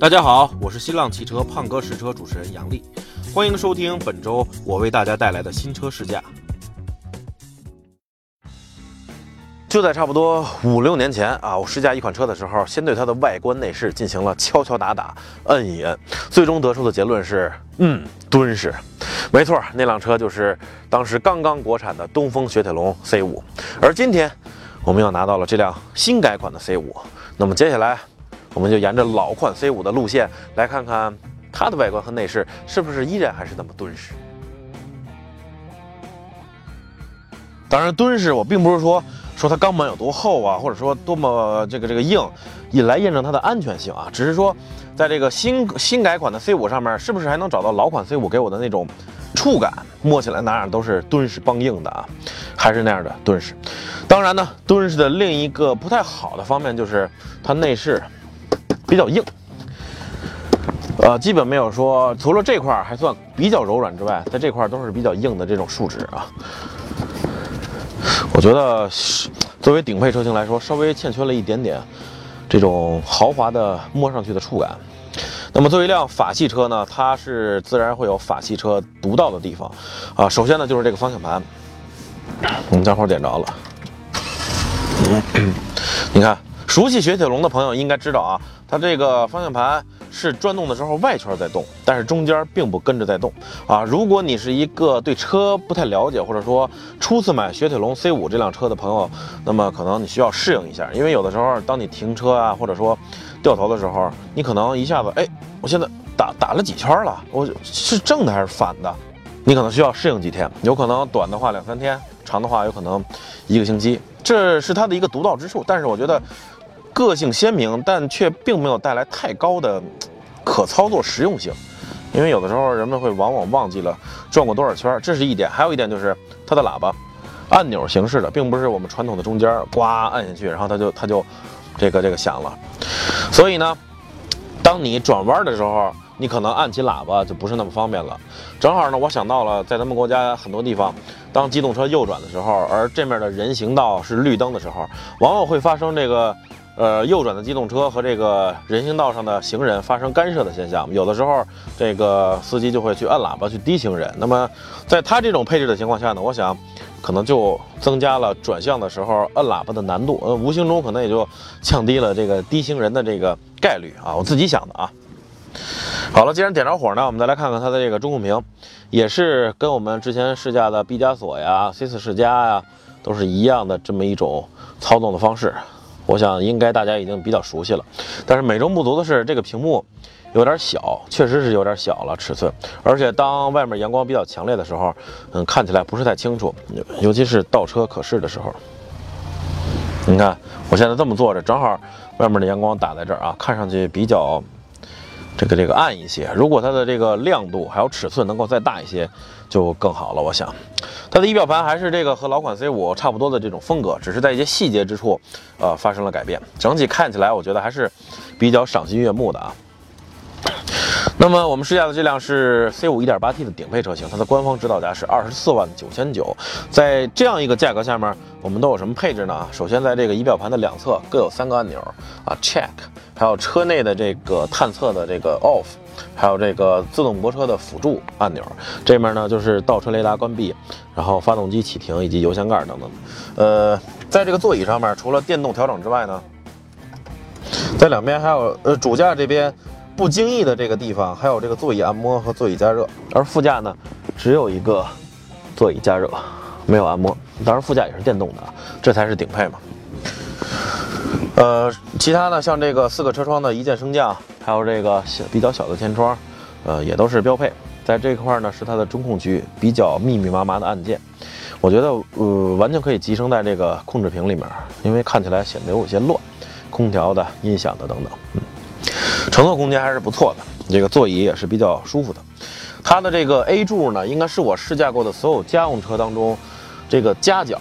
大家好，我是新浪汽车胖哥试车主持人杨丽，欢迎收听本周我为大家带来的新车试驾。就在差不多五六年前啊，我试驾一款车的时候，先对它的外观内饰进行了敲敲打打、摁一摁，最终得出的结论是，嗯，敦实。没错，那辆车就是当时刚刚国产的东风雪铁龙 C5。而今天，我们又拿到了这辆新改款的 C5。那么接下来，我们就沿着老款 C5 的路线来看看它的外观和内饰是不是依然还是那么敦实。当然，敦实我并不是说。说它钢板有多厚啊，或者说多么这个这个硬，以来验证它的安全性啊，只是说，在这个新新改款的 C5 上面，是不是还能找到老款 C5 给我的那种触感？摸起来哪样都是敦实邦硬的啊，还是那样的敦实。当然呢，敦实的另一个不太好的方面就是它内饰比较硬，呃，基本没有说除了这块还算比较柔软之外，在这块都是比较硬的这种树脂啊。我觉得作为顶配车型来说，稍微欠缺了一点点这种豪华的摸上去的触感。那么作为一辆法系车呢，它是自然会有法系车独到的地方啊。首先呢，就是这个方向盘，我们正好点着了。你看，熟悉雪铁龙的朋友应该知道啊，它这个方向盘。是转动的时候外圈在动，但是中间并不跟着在动啊。如果你是一个对车不太了解，或者说初次买雪铁龙 C5 这辆车的朋友，那么可能你需要适应一下，因为有的时候当你停车啊，或者说掉头的时候，你可能一下子，哎，我现在打打了几圈了，我是正的还是反的？你可能需要适应几天，有可能短的话两三天，长的话有可能一个星期，这是它的一个独到之处。但是我觉得。个性鲜明，但却并没有带来太高的可操作实用性，因为有的时候人们会往往忘记了转过多少圈，这是一点。还有一点就是它的喇叭，按钮形式的，并不是我们传统的中间呱按下去，然后它就它就这个这个响了。所以呢，当你转弯的时候，你可能按起喇叭就不是那么方便了。正好呢，我想到了在咱们国家很多地方，当机动车右转的时候，而这面的人行道是绿灯的时候，往往会发生这个。呃，右转的机动车和这个人行道上的行人发生干涉的现象，有的时候这个司机就会去按喇叭去滴行人。那么，在他这种配置的情况下呢，我想可能就增加了转向的时候按喇叭的难度，呃，无形中可能也就降低了这个滴行人的这个概率啊。我自己想的啊。好了，既然点着火呢，我们再来看看它的这个中控屏，也是跟我们之前试驾的毕加索呀、C4 世嘉呀都是一样的这么一种操纵的方式。我想应该大家已经比较熟悉了，但是美中不足的是这个屏幕有点小，确实是有点小了尺寸，而且当外面阳光比较强烈的时候，嗯，看起来不是太清楚，尤其是倒车可视的时候。你看我现在这么坐着，正好外面的阳光打在这儿啊，看上去比较。这个这个暗一些，如果它的这个亮度还有尺寸能够再大一些，就更好了。我想，它的仪表盘还是这个和老款 C5 差不多的这种风格，只是在一些细节之处，呃，发生了改变。整体看起来，我觉得还是比较赏心悦目的啊。那么我们试驾的这辆是 C5 1.8T 的顶配车型，它的官方指导价是二十四万九千九。在这样一个价格下面，我们都有什么配置呢？首先，在这个仪表盘的两侧各有三个按钮啊，Check，还有车内的这个探测的这个 Off，还有这个自动泊车的辅助按钮。这面呢就是倒车雷达关闭，然后发动机启停以及油箱盖等等。呃，在这个座椅上面，除了电动调整之外呢，在两边还有呃主驾这边。不经意的这个地方还有这个座椅按摩和座椅加热，而副驾呢只有一个座椅加热，没有按摩。当然副驾也是电动的，这才是顶配嘛。呃，其他呢像这个四个车窗的一键升降，还有这个小比较小的天窗，呃也都是标配。在这块呢是它的中控区，比较密密麻麻的按键，我觉得呃完全可以集成在这个控制屏里面，因为看起来显得有些乱。空调的、音响的等等，嗯。乘坐空间还是不错的，这个座椅也是比较舒服的。它的这个 A 柱呢，应该是我试驾过的所有家用车当中，这个夹角、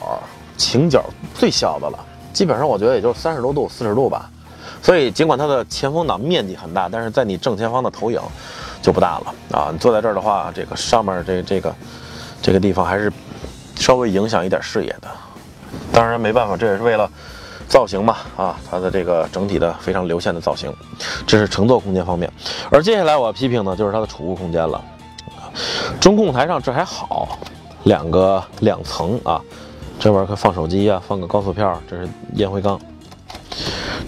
倾角最小的了。基本上我觉得也就三十多度、四十度吧。所以尽管它的前风挡面积很大，但是在你正前方的投影就不大了啊。你坐在这儿的话，这个上面这这个这个地方还是稍微影响一点视野的。当然没办法，这也是为了造型嘛，啊，它的这个整体的非常流线的造型，这是乘坐空间方面。而接下来我要批评的就是它的储物空间了。中控台上这还好，两个两层啊，这边可放手机啊，放个高速票，这是烟灰缸，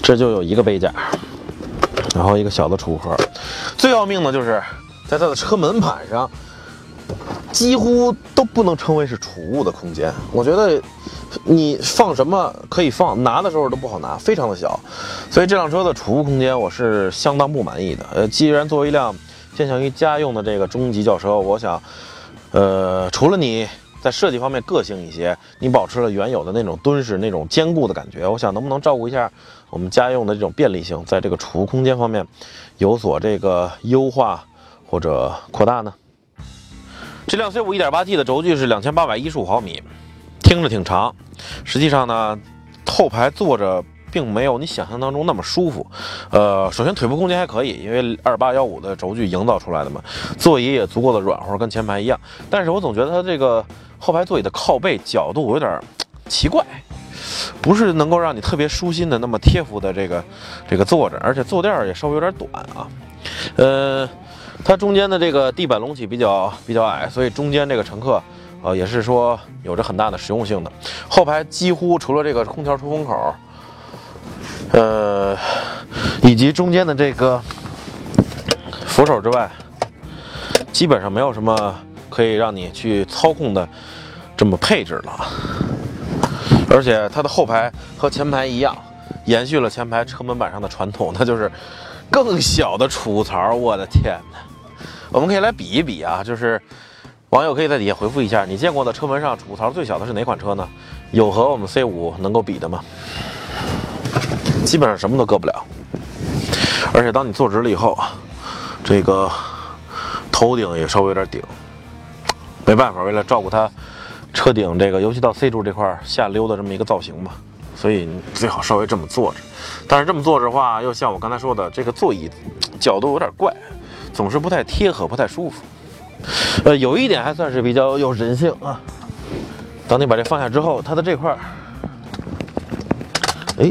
这就有一个杯架，然后一个小的储物盒。最要命的就是在它的车门板上。几乎都不能称为是储物的空间。我觉得你放什么可以放，拿的时候都不好拿，非常的小。所以这辆车的储物空间我是相当不满意的。呃，既然作为一辆偏向于家用的这个中级轿车，我想，呃，除了你在设计方面个性一些，你保持了原有的那种敦实、那种坚固的感觉，我想能不能照顾一下我们家用的这种便利性，在这个储物空间方面有所这个优化或者扩大呢？这辆 C5 1.8T 的轴距是两千八百一十五毫米，听着挺长，实际上呢，后排坐着并没有你想象当中那么舒服。呃，首先腿部空间还可以，因为二八幺五的轴距营造出来的嘛，座椅也足够的软和，跟前排一样。但是我总觉得它这个后排座椅的靠背角度有点奇怪，不是能够让你特别舒心的那么贴服的这个这个坐着，而且坐垫也稍微有点短啊，呃。它中间的这个地板隆起比较比较矮，所以中间这个乘客，呃，也是说有着很大的实用性的。后排几乎除了这个空调出风口，呃，以及中间的这个扶手之外，基本上没有什么可以让你去操控的这么配置了。而且它的后排和前排一样，延续了前排车门板上的传统，那就是更小的储物槽。我的天哪！我们可以来比一比啊，就是网友可以在底下回复一下，你见过的车门上储物槽最小的是哪款车呢？有和我们 C5 能够比的吗？基本上什么都搁不了，而且当你坐直了以后，这个头顶也稍微有点顶，没办法，为了照顾它车顶这个，尤其到 C 柱这块下溜的这么一个造型嘛，所以最好稍微这么坐着。但是这么坐着的话，又像我刚才说的，这个座椅角度有点怪。总是不太贴合，不太舒服。呃，有一点还算是比较有人性啊。当你把这放下之后，它的这块，哎，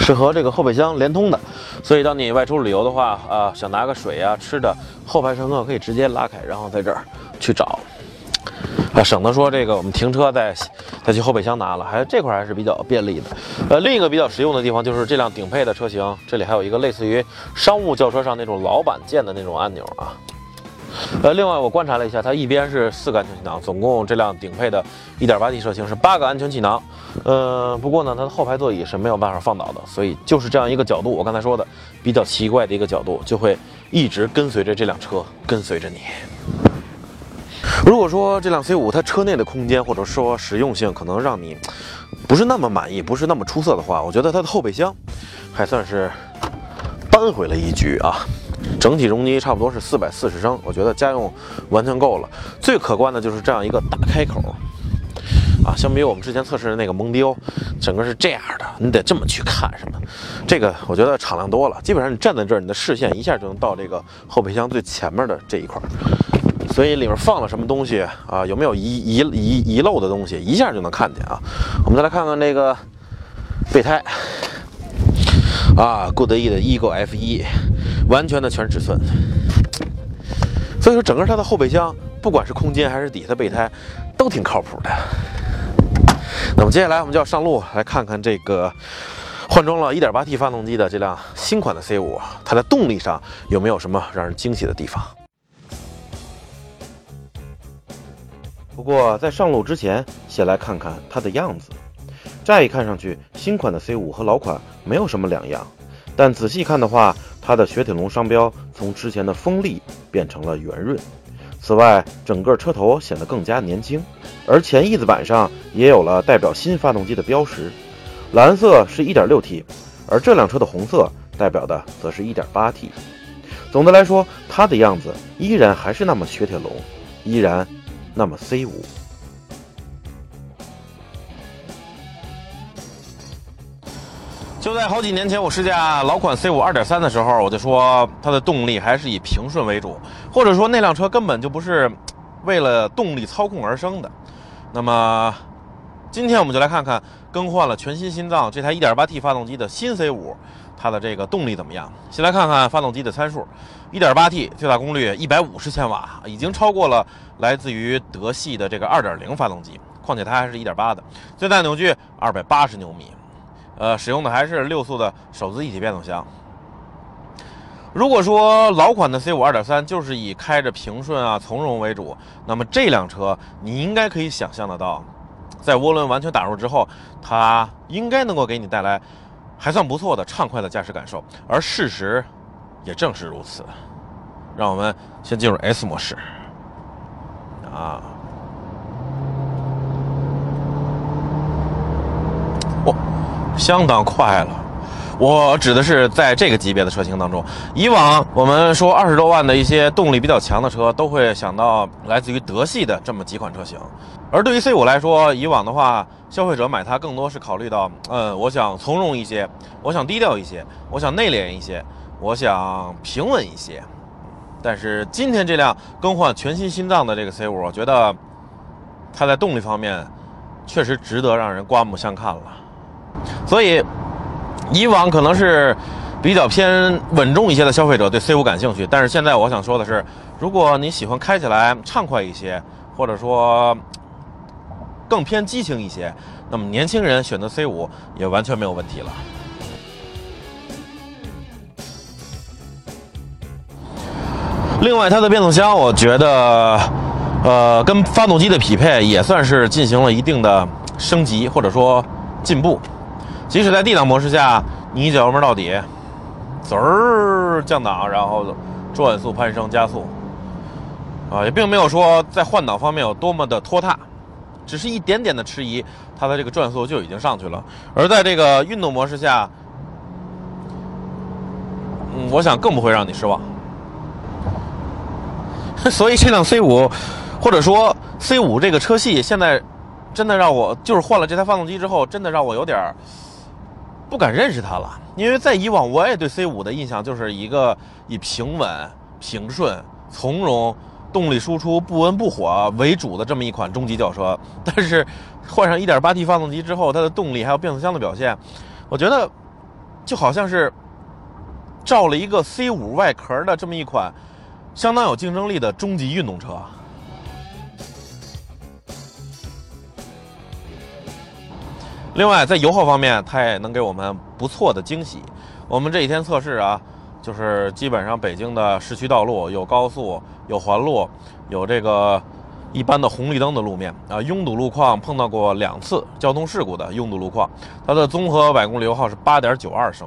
是和这个后备箱连通的，所以当你外出旅游的话，啊，想拿个水啊、吃的，后排乘客可以直接拉开，然后在这儿去找。啊，省得说这个我们停车再再去后备箱拿了，还这块还是比较便利的。呃，另一个比较实用的地方就是这辆顶配的车型，这里还有一个类似于商务轿车上那种老板键的那种按钮啊。呃，另外我观察了一下，它一边是四个安全气囊，总共这辆顶配的 1.8T 车型是八个安全气囊。呃，不过呢，它的后排座椅是没有办法放倒的，所以就是这样一个角度，我刚才说的比较奇怪的一个角度，就会一直跟随着这辆车，跟随着你。如果说这辆 C5 它车内的空间或者说实用性可能让你不是那么满意，不是那么出色的话，我觉得它的后备箱还算是扳回了一局啊。整体容积差不多是四百四十升，我觉得家用完全够了。最可观的就是这样一个大开口啊，相比于我们之前测试的那个蒙迪欧，整个是这样的，你得这么去看什么。这个我觉得敞亮多了，基本上你站在这儿，你的视线一下就能到这个后备箱最前面的这一块。所以里面放了什么东西啊？有没有遗遗遗遗漏的东西？一下就能看见啊！我们再来看看这个备胎啊，固德异的 Ego F1，完全的全尺寸。所以说，整个它的后备箱，不管是空间还是底下的备胎，都挺靠谱的。那么接下来我们就要上路来看看这个换装了 1.8T 发动机的这辆新款的 C5，它在动力上有没有什么让人惊喜的地方？不过在上路之前，先来看看它的样子。乍一看上去，新款的 C5 和老款没有什么两样，但仔细看的话，它的雪铁龙商标从之前的锋利变成了圆润。此外，整个车头显得更加年轻，而前翼子板上也有了代表新发动机的标识，蓝色是一点六 T，而这辆车的红色代表的则是一点八 T。总的来说，它的样子依然还是那么雪铁龙，依然。那么 C 五，就在好几年前我试驾老款 C 五二点三的时候，我就说它的动力还是以平顺为主，或者说那辆车根本就不是为了动力操控而生的。那么。今天我们就来看看更换了全新心脏这台 1.8T 发动机的新 C5，它的这个动力怎么样？先来看看发动机的参数，1.8T 最大功率150千瓦，已经超过了来自于德系的这个2.0发动机，况且它还是一点八的，最大扭矩280牛米，呃，使用的还是六速的手自一体变速箱。如果说老款的 C5 2.3就是以开着平顺啊、从容为主，那么这辆车你应该可以想象得到。在涡轮完全打入之后，它应该能够给你带来还算不错的畅快的驾驶感受，而事实也正是如此。让我们先进入 S 模式，啊，哦，相当快了。我指的是在这个级别的车型当中，以往我们说二十多万的一些动力比较强的车，都会想到来自于德系的这么几款车型。而对于 C5 来说，以往的话，消费者买它更多是考虑到，嗯，我想从容一些，我想低调一些，我想内敛一些，我想平稳一些。但是今天这辆更换全新心脏的这个 C5，我觉得它在动力方面确实值得让人刮目相看了。所以。以往可能是比较偏稳重一些的消费者对 C5 感兴趣，但是现在我想说的是，如果你喜欢开起来畅快一些，或者说更偏激情一些，那么年轻人选择 C5 也完全没有问题了。另外，它的变速箱，我觉得，呃，跟发动机的匹配也算是进行了一定的升级或者说进步。即使在 D 档模式下，你一脚油门到底，滋儿降档，然后转速攀升加速，啊，也并没有说在换挡方面有多么的拖沓，只是一点点的迟疑，它的这个转速就已经上去了。而在这个运动模式下，嗯，我想更不会让你失望。所以这辆 C5，或者说 C5 这个车系，现在真的让我就是换了这台发动机之后，真的让我有点儿。不敢认识它了，因为在以往我也对 C5 的印象就是一个以平稳、平顺、从容、动力输出不温不火为主的这么一款中级轿车。但是换上 1.8T 发动机之后，它的动力还有变速箱的表现，我觉得就好像是照了一个 C5 外壳的这么一款相当有竞争力的中级运动车。另外，在油耗方面，它也能给我们不错的惊喜。我们这几天测试啊，就是基本上北京的市区道路有高速、有环路、有这个一般的红绿灯的路面啊，拥堵路况碰到过两次交通事故的拥堵路况，它的综合百公里油耗是八点九二升，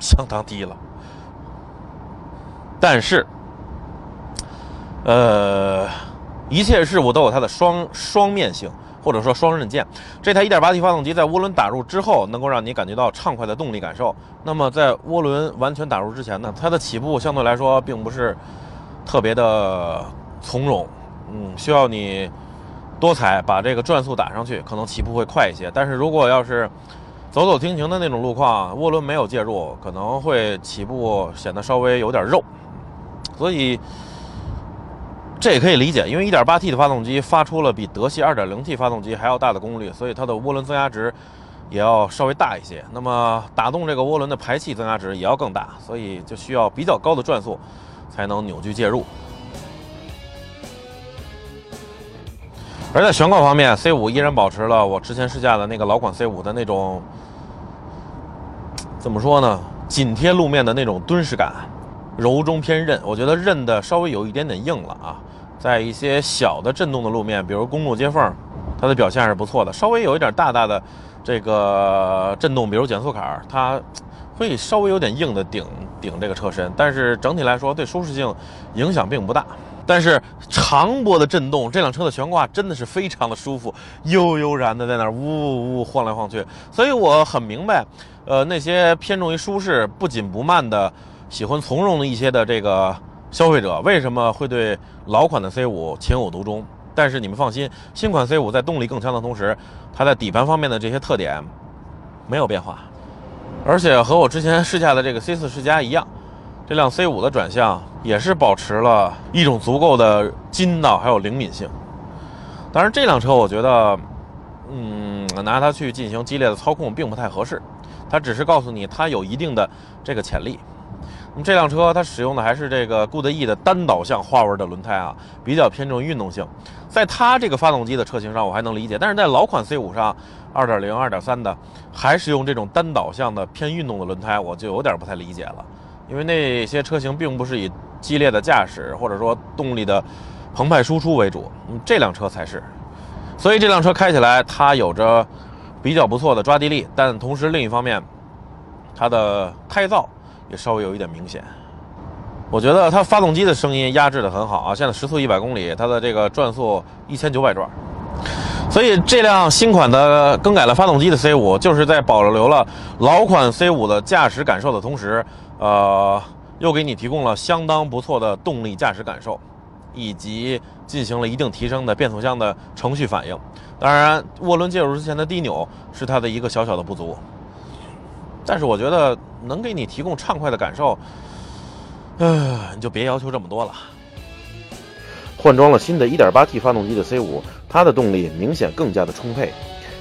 相当低了。但是，呃，一切事物都有它的双双面性。或者说双刃剑，这台 1.8T 发动机在涡轮打入之后，能够让你感觉到畅快的动力感受。那么在涡轮完全打入之前呢，它的起步相对来说并不是特别的从容，嗯，需要你多踩，把这个转速打上去，可能起步会快一些。但是如果要是走走停停的那种路况，涡轮没有介入，可能会起步显得稍微有点肉，所以。这也可以理解，因为 1.8T 的发动机发出了比德系 2.0T 发动机还要大的功率，所以它的涡轮增压值也要稍微大一些。那么打动这个涡轮的排气增压值也要更大，所以就需要比较高的转速才能扭矩介入。而在悬挂方面，C5 依然保持了我之前试驾的那个老款 C5 的那种怎么说呢？紧贴路面的那种敦实感。柔中偏韧，我觉得韧的稍微有一点点硬了啊。在一些小的震动的路面，比如公路接缝，它的表现还是不错的。稍微有一点大大的这个震动，比如减速坎，它会稍微有点硬的顶顶这个车身，但是整体来说对舒适性影响并不大。但是长波的震动，这辆车的悬挂真的是非常的舒服，悠悠然的在那儿呜呜晃来晃去。所以我很明白，呃，那些偏重于舒适、不紧不慢的。喜欢从容的一些的这个消费者，为什么会对老款的 C5 情有独钟？但是你们放心，新款 C5 在动力更强的同时，它在底盘方面的这些特点没有变化，而且和我之前试驾的这个 C4 世嘉一样，这辆 C5 的转向也是保持了一种足够的筋道还有灵敏性。当然，这辆车我觉得嗯，拿它去进行激烈的操控并不太合适。它只是告诉你它有一定的这个潜力。那么这辆车它使用的还是这个固德 E 的单导向花纹的轮胎啊，比较偏重运动性。在它这个发动机的车型上我还能理解，但是在老款 C5 上，2.0、2.3的还是用这种单导向的偏运动的轮胎，我就有点不太理解了。因为那些车型并不是以激烈的驾驶或者说动力的澎湃输出为主，嗯，这辆车才是。所以这辆车开起来它有着比较不错的抓地力，但同时另一方面，它的胎噪也稍微有一点明显。我觉得它发动机的声音压制的很好啊，现在时速一百公里，它的这个转速一千九百转。所以这辆新款的更改了发动机的 C5，就是在保留了老款 C5 的驾驶感受的同时，呃，又给你提供了相当不错的动力驾驶感受，以及进行了一定提升的变速箱的程序反应。当然，涡轮介入之前的低扭是它的一个小小的不足，但是我觉得能给你提供畅快的感受，呃，你就别要求这么多了。换装了新的 1.8T 发动机的 C5，它的动力明显更加的充沛，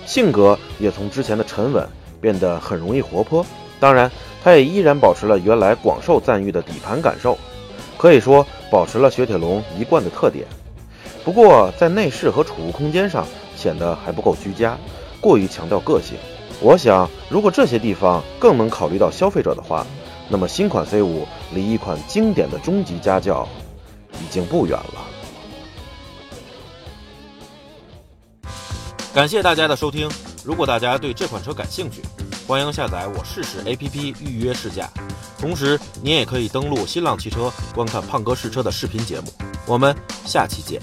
性格也从之前的沉稳变得很容易活泼。当然，它也依然保持了原来广受赞誉的底盘感受，可以说保持了雪铁龙一贯的特点。不过在内饰和储物空间上显得还不够居家，过于强调个性。我想，如果这些地方更能考虑到消费者的话，那么新款 C5 离一款经典的中级家轿已经不远了。感谢大家的收听。如果大家对这款车感兴趣，欢迎下载我试试 APP 预约试驾。同时，您也可以登录新浪汽车观看胖哥试车的视频节目。我们下期见。